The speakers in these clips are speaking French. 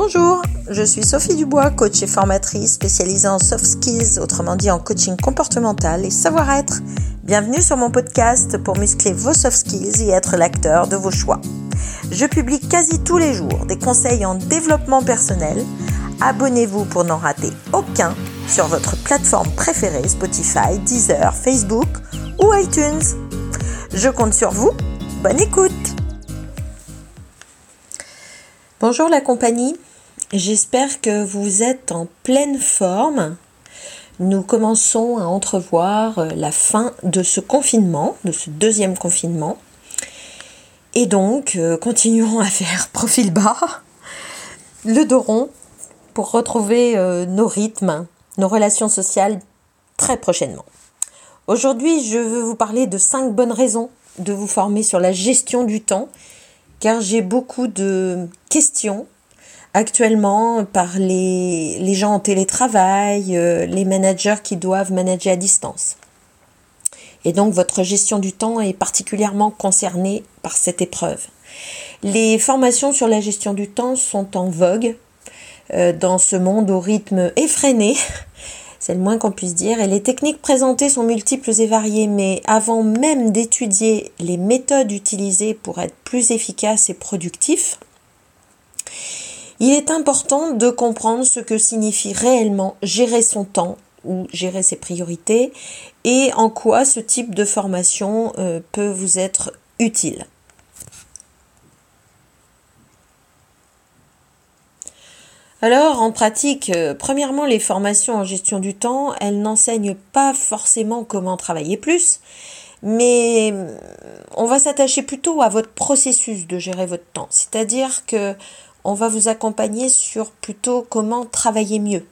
Bonjour, je suis Sophie Dubois, coach et formatrice spécialisée en soft skills, autrement dit en coaching comportemental et savoir-être. Bienvenue sur mon podcast pour muscler vos soft skills et être l'acteur de vos choix. Je publie quasi tous les jours des conseils en développement personnel. Abonnez-vous pour n'en rater aucun sur votre plateforme préférée Spotify, Deezer, Facebook ou iTunes. Je compte sur vous. Bonne écoute Bonjour la compagnie, j'espère que vous êtes en pleine forme. Nous commençons à entrevoir euh, la fin de ce confinement, de ce deuxième confinement. Et donc, euh, continuons à faire profil bas, le dos rond, pour retrouver euh, nos rythmes, nos relations sociales très prochainement. Aujourd'hui, je veux vous parler de cinq bonnes raisons de vous former sur la gestion du temps car j'ai beaucoup de questions actuellement par les, gens en télétravail, euh, les managers qui doivent manager à distance. Et donc votre gestion du temps est particulièrement concernée par cette épreuve. Les formations sur la gestion du temps sont en vogue euh, dans ce monde au rythme effréné c'est le moins qu'on puisse dire. Et les techniques présentées sont multiples et variées, mais avant même d'étudier les méthodes utilisées pour être plus efficaces et productifs, il est important de comprendre ce que signifie réellement gérer son temps ou gérer ses priorités et en quoi ce type de formation euh, peut vous être utile. Alors, en pratique, euh, premièrement, les formations en gestion du temps, elles n'enseignent pas forcément comment travailler plus, mais euh, on va s'attacher plutôt à votre processus de gérer votre temps. C'est-à-dire que on va vous accompagner sur plutôt comment travailler mieux,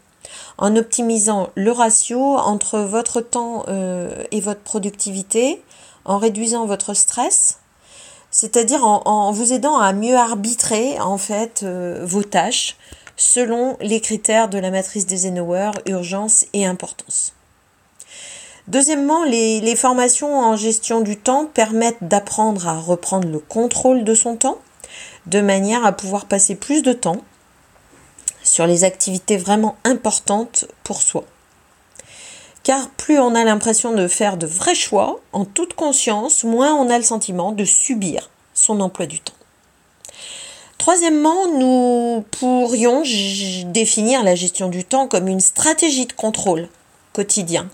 en optimisant le ratio entre votre temps euh, et votre productivité, en réduisant votre stress, c'est-à-dire en, vous aidant à mieux arbitrer en fait vos tâches selon les critères de la matrice d'Eisenhower, urgence et importance. Deuxièmement, les, formations en gestion du temps permettent d'apprendre à reprendre le contrôle de son temps, de manière à pouvoir passer plus de temps sur les activités vraiment importantes pour soi. Car plus on a l'impression de faire de vrais choix, en toute conscience, moins on a le sentiment de subir son emploi du temps. Troisièmement, nous pourrions définir la gestion du temps comme une stratégie de contrôle quotidien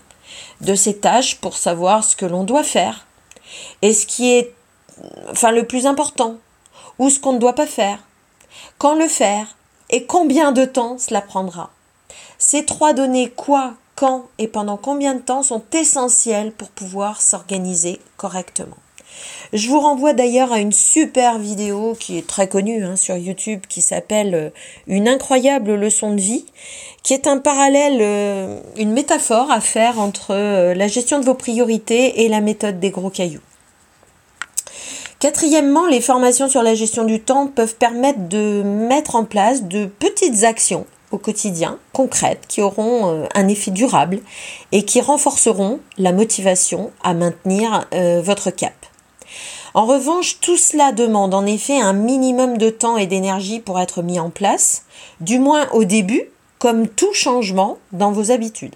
de ces tâches pour savoir ce que l'on doit faire et ce qui est enfin le plus important ou ce qu'on ne doit pas faire, quand le faire et combien de temps cela prendra. Ces trois données quoi, quand et pendant combien de temps sont essentielles pour pouvoir s'organiser correctement. Je vous renvoie d'ailleurs à une super vidéo qui est très connue hein, sur YouTube qui s'appelle euh, Une incroyable leçon de vie, qui est un parallèle, euh, une métaphore à faire entre euh, la gestion de vos priorités et la méthode des gros cailloux. Quatrièmement, les formations sur la gestion du temps peuvent permettre de mettre en place de petites actions au quotidien, concrètes, qui auront un effet durable et qui renforceront la motivation à maintenir votre cap. En revanche, tout cela demande en effet un minimum de temps et d'énergie pour être mis en place, du moins au début, comme tout changement dans vos habitudes.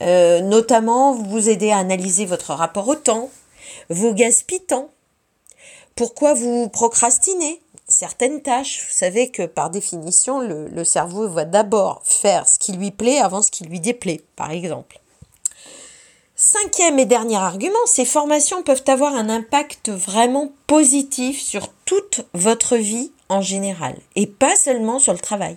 Euh, notamment, vous aider à analyser votre rapport au temps, vos gaspillants, pourquoi vous procrastinez certaines tâches? Vous savez que par définition, le, cerveau va d'abord faire ce qui lui plaît avant ce qui lui déplaît, par exemple. Cinquième et dernier argument, ces formations peuvent avoir un impact vraiment positif sur toute votre vie en général et pas seulement sur le travail.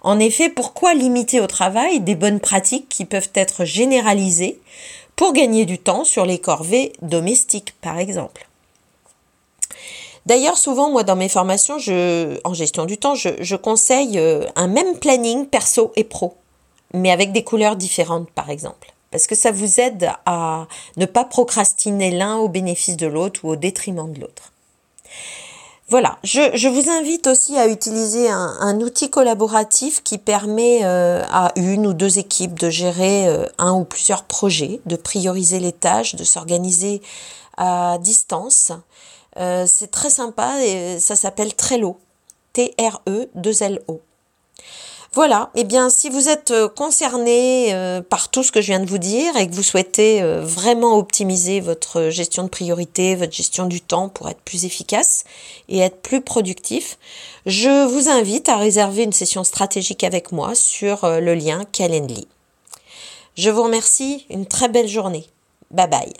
En effet, pourquoi limiter au travail des bonnes pratiques qui peuvent être généralisées pour gagner du temps sur les corvées domestiques, par exemple? D'ailleurs, souvent, moi, dans mes formations, en gestion du temps, je, je conseille euh, un même planning perso et pro, mais avec des couleurs différentes, par exemple parce que ça vous aide à ne pas procrastiner l'un au bénéfice de l'autre ou au détriment de l'autre. Voilà, je, vous invite aussi à utiliser un, outil collaboratif qui permet euh, à une ou deux équipes de gérer euh, un ou plusieurs projets, de prioriser les tâches, de s'organiser à distance. Euh, c'est très sympa et ça s'appelle Trello. T-R-E-2-L-O. Voilà, et eh bien si vous êtes euh, concerné euh, par tout ce que je viens de vous dire et que vous souhaitez euh, vraiment optimiser votre gestion de priorité, votre gestion du temps pour être plus efficace et être plus productif, je vous invite à réserver une session stratégique avec moi sur le lien Calendly. Je vous remercie, une très belle journée. Bye bye.